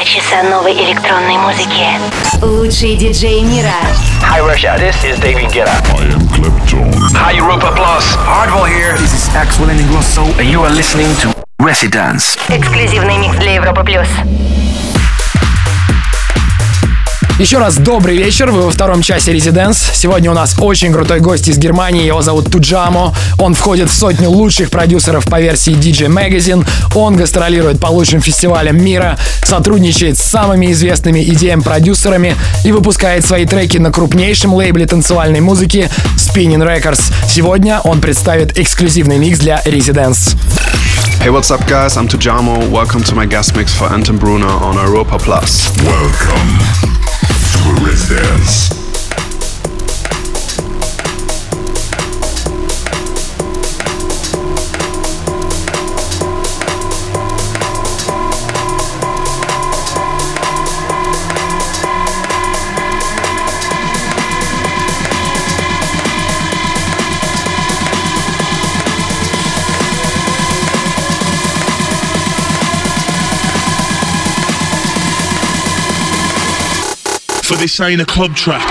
Два часа новой электронной музыки. Лучшие диджеи мира. Hi Russia, this is David Guetta. I am Clapton. Hi Europa Plus. Hardwell here. This is Axel Ingrosso. And you are listening to Residence. Эксклюзивный микс для Европы плюс. Еще раз добрый вечер, вы во втором часе Резиденс. Сегодня у нас очень крутой гость из Германии, его зовут Туджамо. Он входит в сотню лучших продюсеров по версии DJ Magazine. Он гастролирует по лучшим фестивалям мира, сотрудничает с самыми известными идеям-продюсерами и выпускает свои треки на крупнейшем лейбле танцевальной музыки Spinning Records. Сегодня он представит эксклюзивный микс для Резиденс. Hey, what's up, guys? I'm Tujamo. Welcome to my guest mix for Anton Bruno on Europa Plus. Welcome Resistance. But this ain't a club track.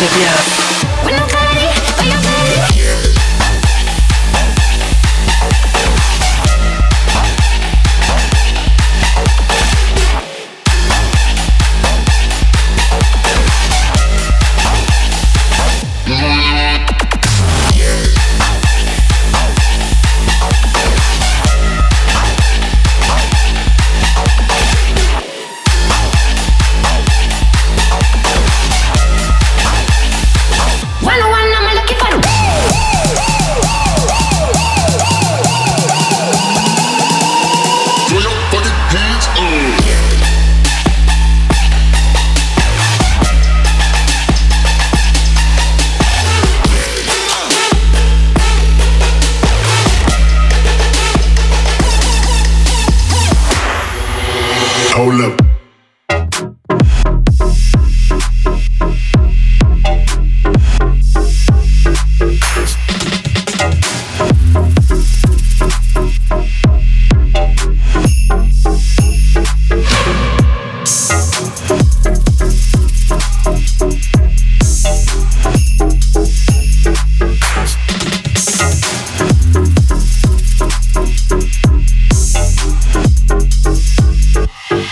Yeah.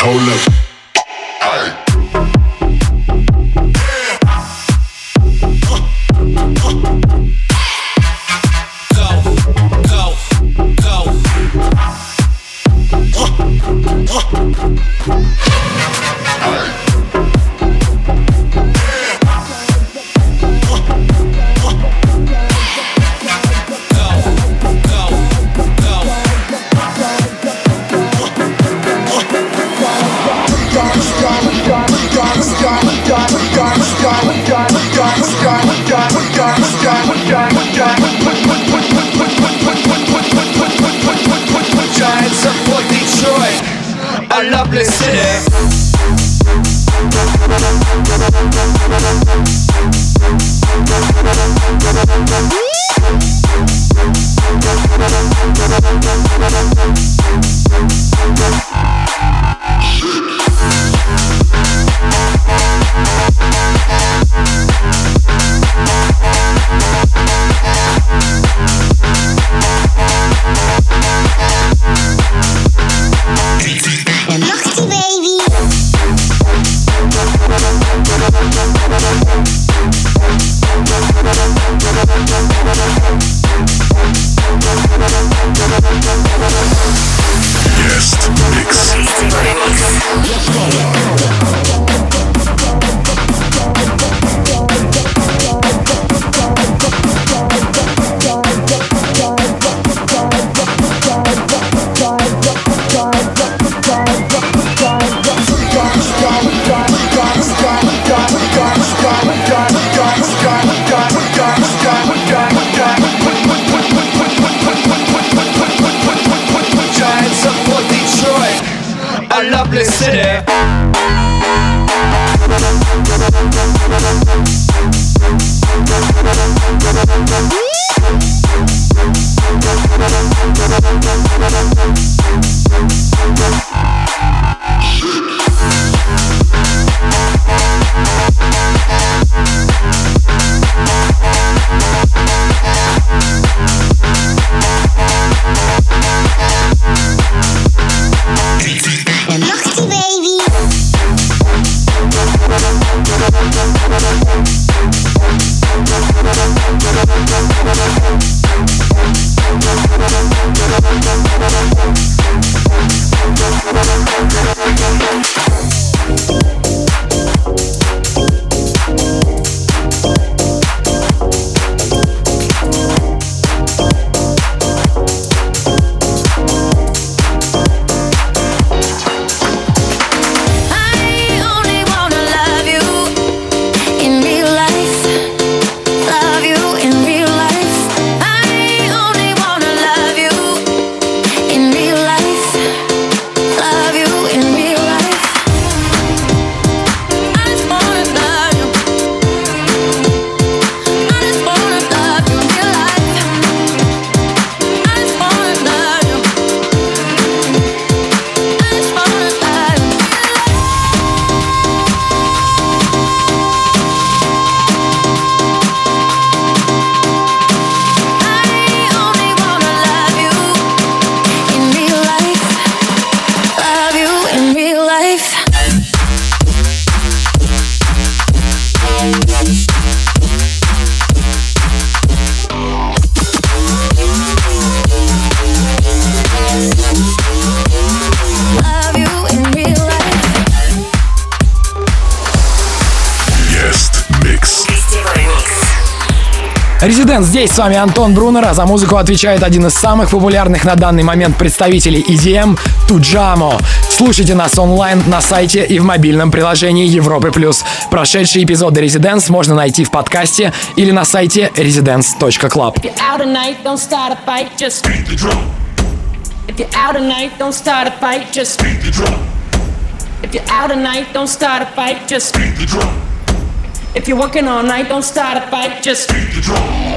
hold up. Резидент здесь, с вами Антон Брунер, а за музыку отвечает один из самых популярных на данный момент представителей EDM – Туджамо. Слушайте нас онлайн на сайте и в мобильном приложении Европы+. плюс. Прошедшие эпизоды Residence можно найти в подкасте или на сайте residence.club. If you're out tonight, don't start a fight, just beat the drum. If you're out tonight, don't start a fight, just beat the drum. If you're out tonight, don't start a fight, just beat the drum. If you're working all night, don't start a fight, just beat the drum.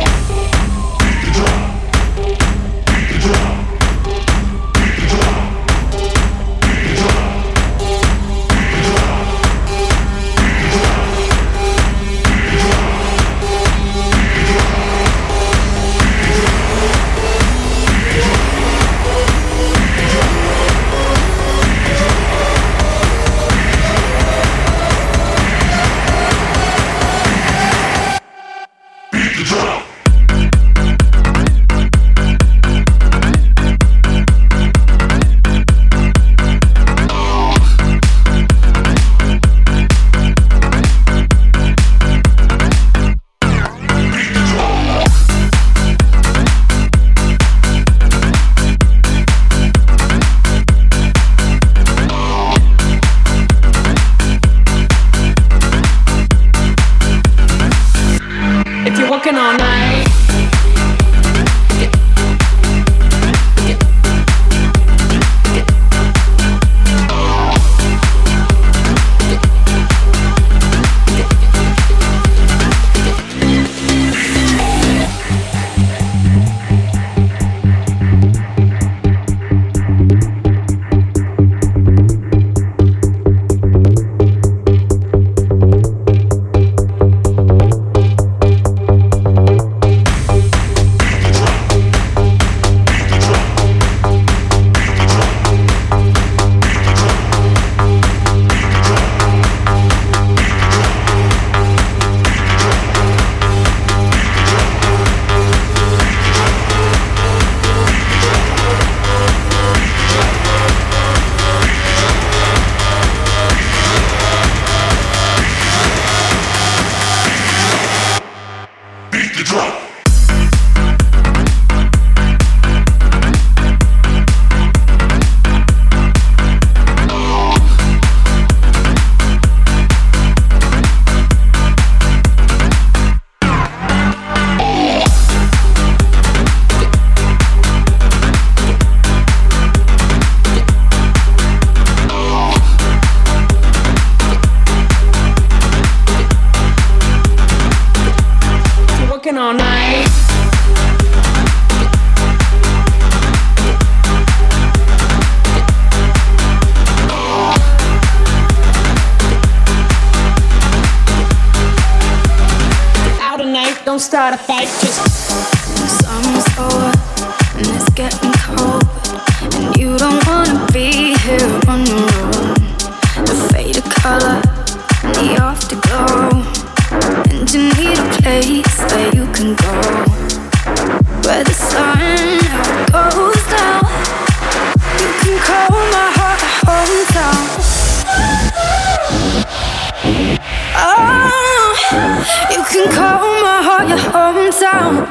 You can call my heart your hometown.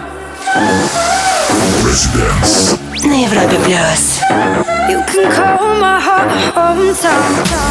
Residence. Neurobiblios. You can call my heart your hometown.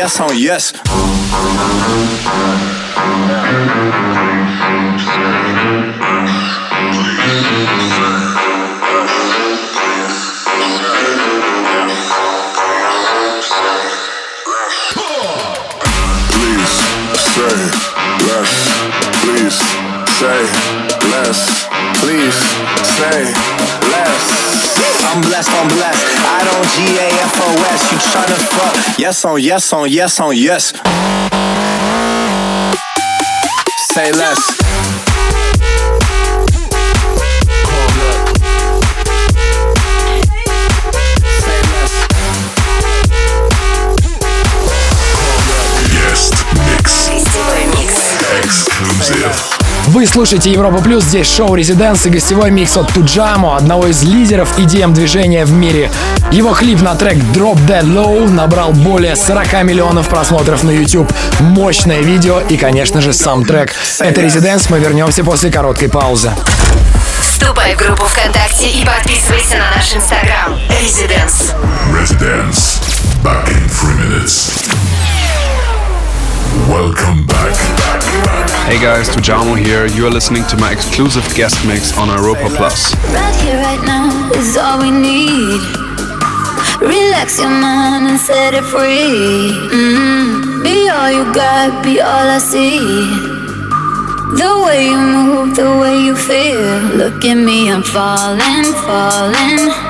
yes on yes. Please say less. Please say less. Please say less. I'm blessed, I'm blessed. I don't G A F O S. You tryna fuck? Yes on yes on yes on yes. Say less. Вы слушаете Европа Плюс, здесь шоу Резиденс и гостевой микс от Туджамо, одного из лидеров EDM движения в мире. Его клип на трек Drop Dead Low набрал более 40 миллионов просмотров на YouTube. Мощное видео и, конечно же, сам трек. Это Резиденс, мы вернемся после короткой паузы. Вступай в группу ВКонтакте и подписывайся на наш инстаграм. Резиденс. Residence. Back in three minutes. Welcome back. Hey guys, Tujamo here. You are listening to my exclusive guest mix on Europa Plus. Right here, right now is all we need. Relax your mind and set it free. Mm. Be all you got, be all I see. The way you move, the way you feel. Look at me, I'm falling, falling.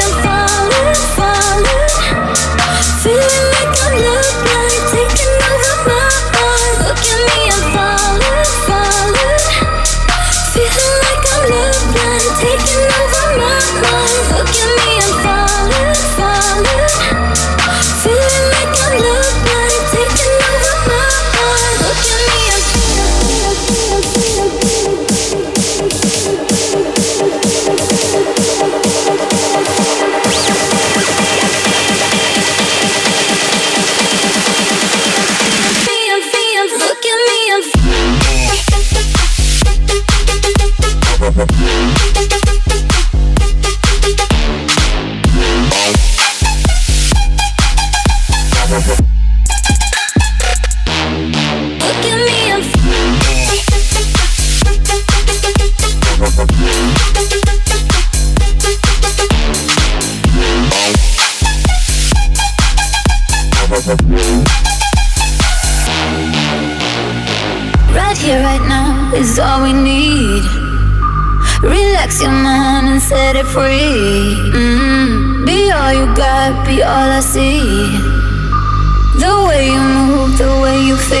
free. Mm. Be all you got, be all I see. The way you move, the way you feel.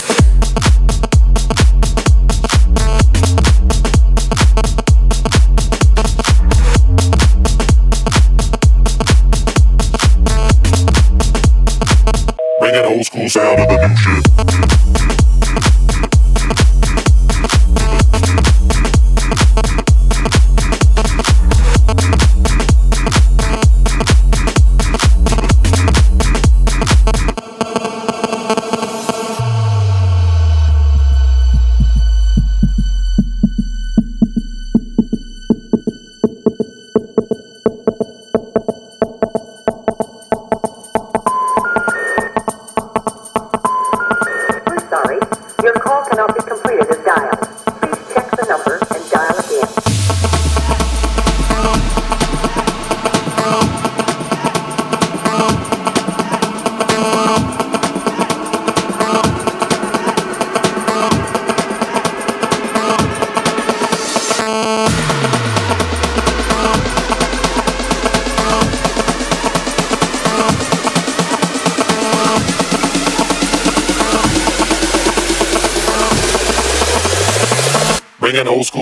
out of the new shit.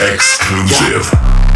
Exclusive. Yeah.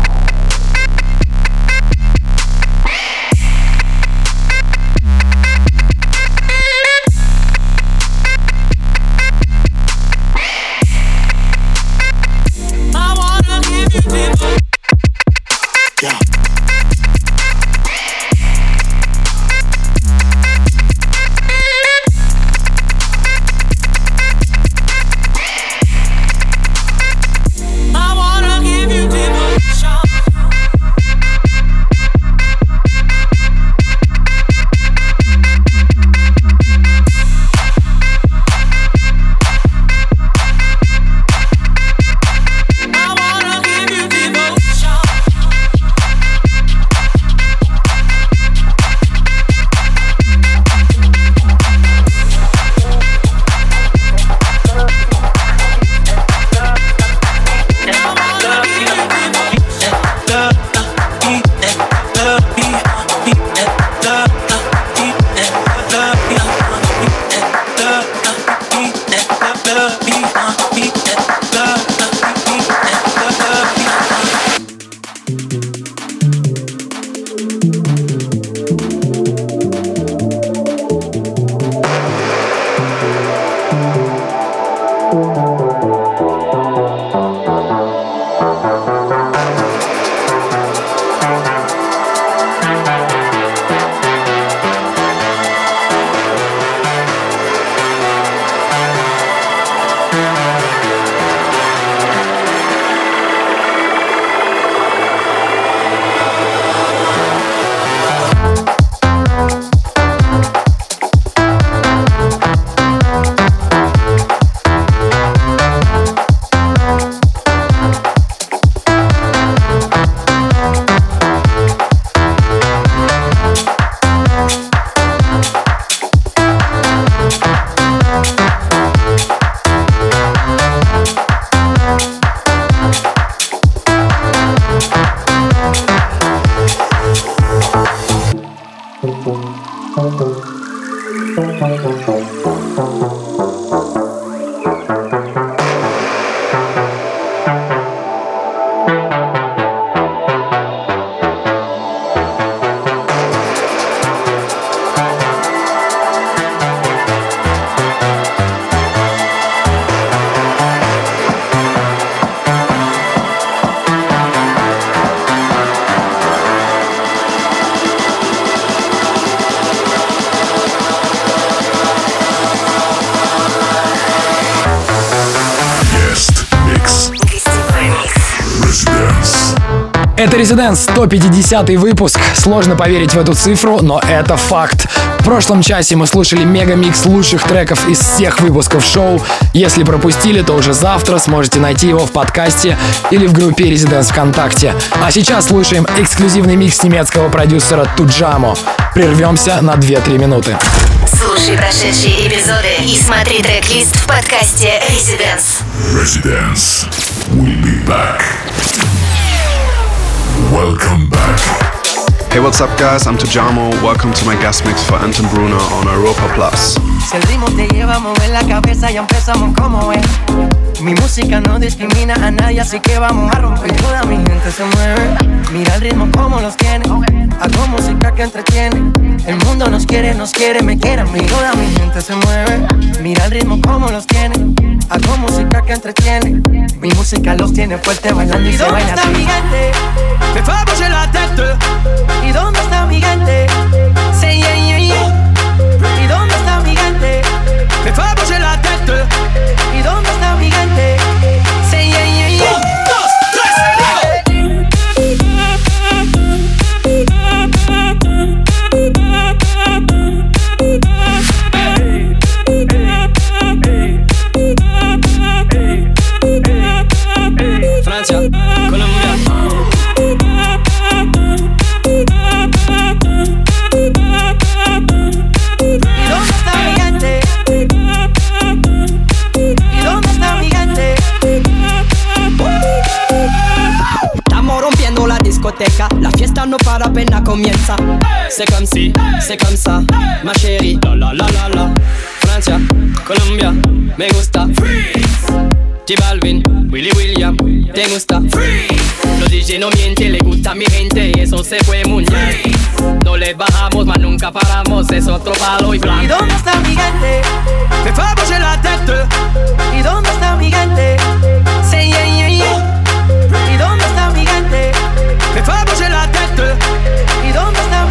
Резиденс, 150 выпуск. Сложно поверить в эту цифру, но это факт. В прошлом часе мы слушали мега-микс лучших треков из всех выпусков шоу. Если пропустили, то уже завтра сможете найти его в подкасте или в группе Резиденс ВКонтакте. А сейчас слушаем эксклюзивный микс немецкого продюсера Туджамо. Прервемся на 2-3 минуты. Слушай прошедшие эпизоды и смотри трек-лист в подкасте Residence. Residence. We'll be back. Welcome back. Hey, what's up, guys? I'm Tujamo. Welcome to my guest mix for Anton Bruno on Europa Plus. Si el ritmo te lleva a mover la cabeza, ya empezamos como es. Mi música no discrimina a nadie, así que vamos a romper. Toda mi gente se mueve. Mira el ritmo como los tiene. Hago música que entretiene. El mundo nos quiere, nos quiere, me quiere a mí. Toda mi gente se mueve. Mira el ritmo como los tiene. Hago música que entretiene. Mi música los tiene fuerte bailando y, se baila. está mi gente? Me fais bouger la tête. ¿Y dónde está mi gente? La fiesta no para apenas comienza. C'est comme si, c'est comme ça, ma chérie. La la la la la. Francia, Colombia, me gusta. Freeze. J Balvin, Willy William, te gusta. Freeze. Los DJ no mienten, le gusta a mi gente y eso se fue muy bien. No le bajamos, mas nunca paramos, es otro palo y ¿Y blanco. dónde está mi gente? Me bouger la tête. ¿Y dónde está mi gente? Say yeah, yeah, yeah. ¿Y dónde está mi gente? Me bouger la tête. ¿Y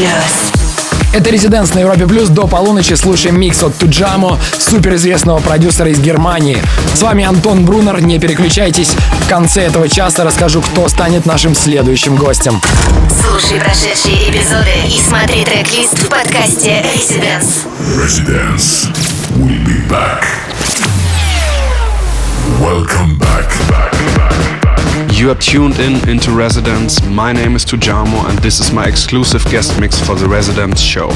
Плюс. Это Резиденс на Европе Плюс. До полуночи слушаем микс от Туджамо, суперизвестного продюсера из Германии. С вами Антон Брунер. Не переключайтесь. В конце этого часа расскажу, кто станет нашим следующим гостем. Слушай прошедшие эпизоды и смотри трек-лист в подкасте Residence. Residence. We'll be back. Welcome back, back. You are tuned in into Residence. My name is Tujamo, and this is my exclusive guest mix for the Residence show.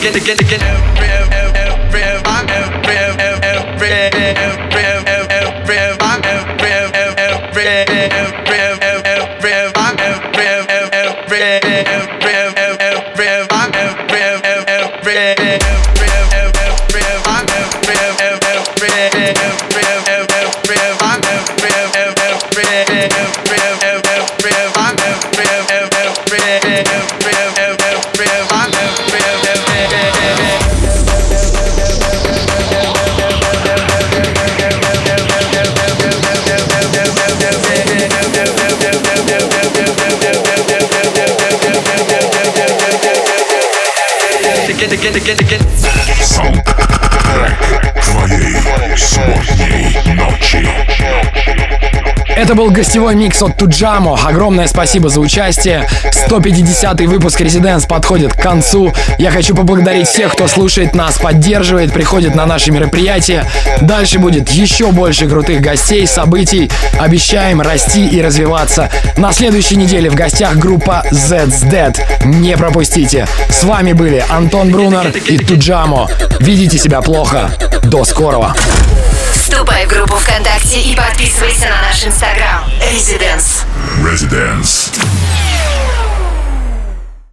again, again, again. get, get, Это был гостевой микс от Туджамо. Огромное спасибо за участие. 150-й выпуск Резиденс подходит к концу. Я хочу поблагодарить всех, кто слушает нас, поддерживает, приходит на наши мероприятия. Дальше будет еще больше крутых гостей, событий. Обещаем расти и развиваться. На следующей неделе в гостях группа Z's Dead. Не пропустите. С вами были Антон Брунер и Туджамо. Ведите себя плохо. До скорого. Вступай в группу ВКонтакте и подписывайся на наш инстаграм. Residence. Residence.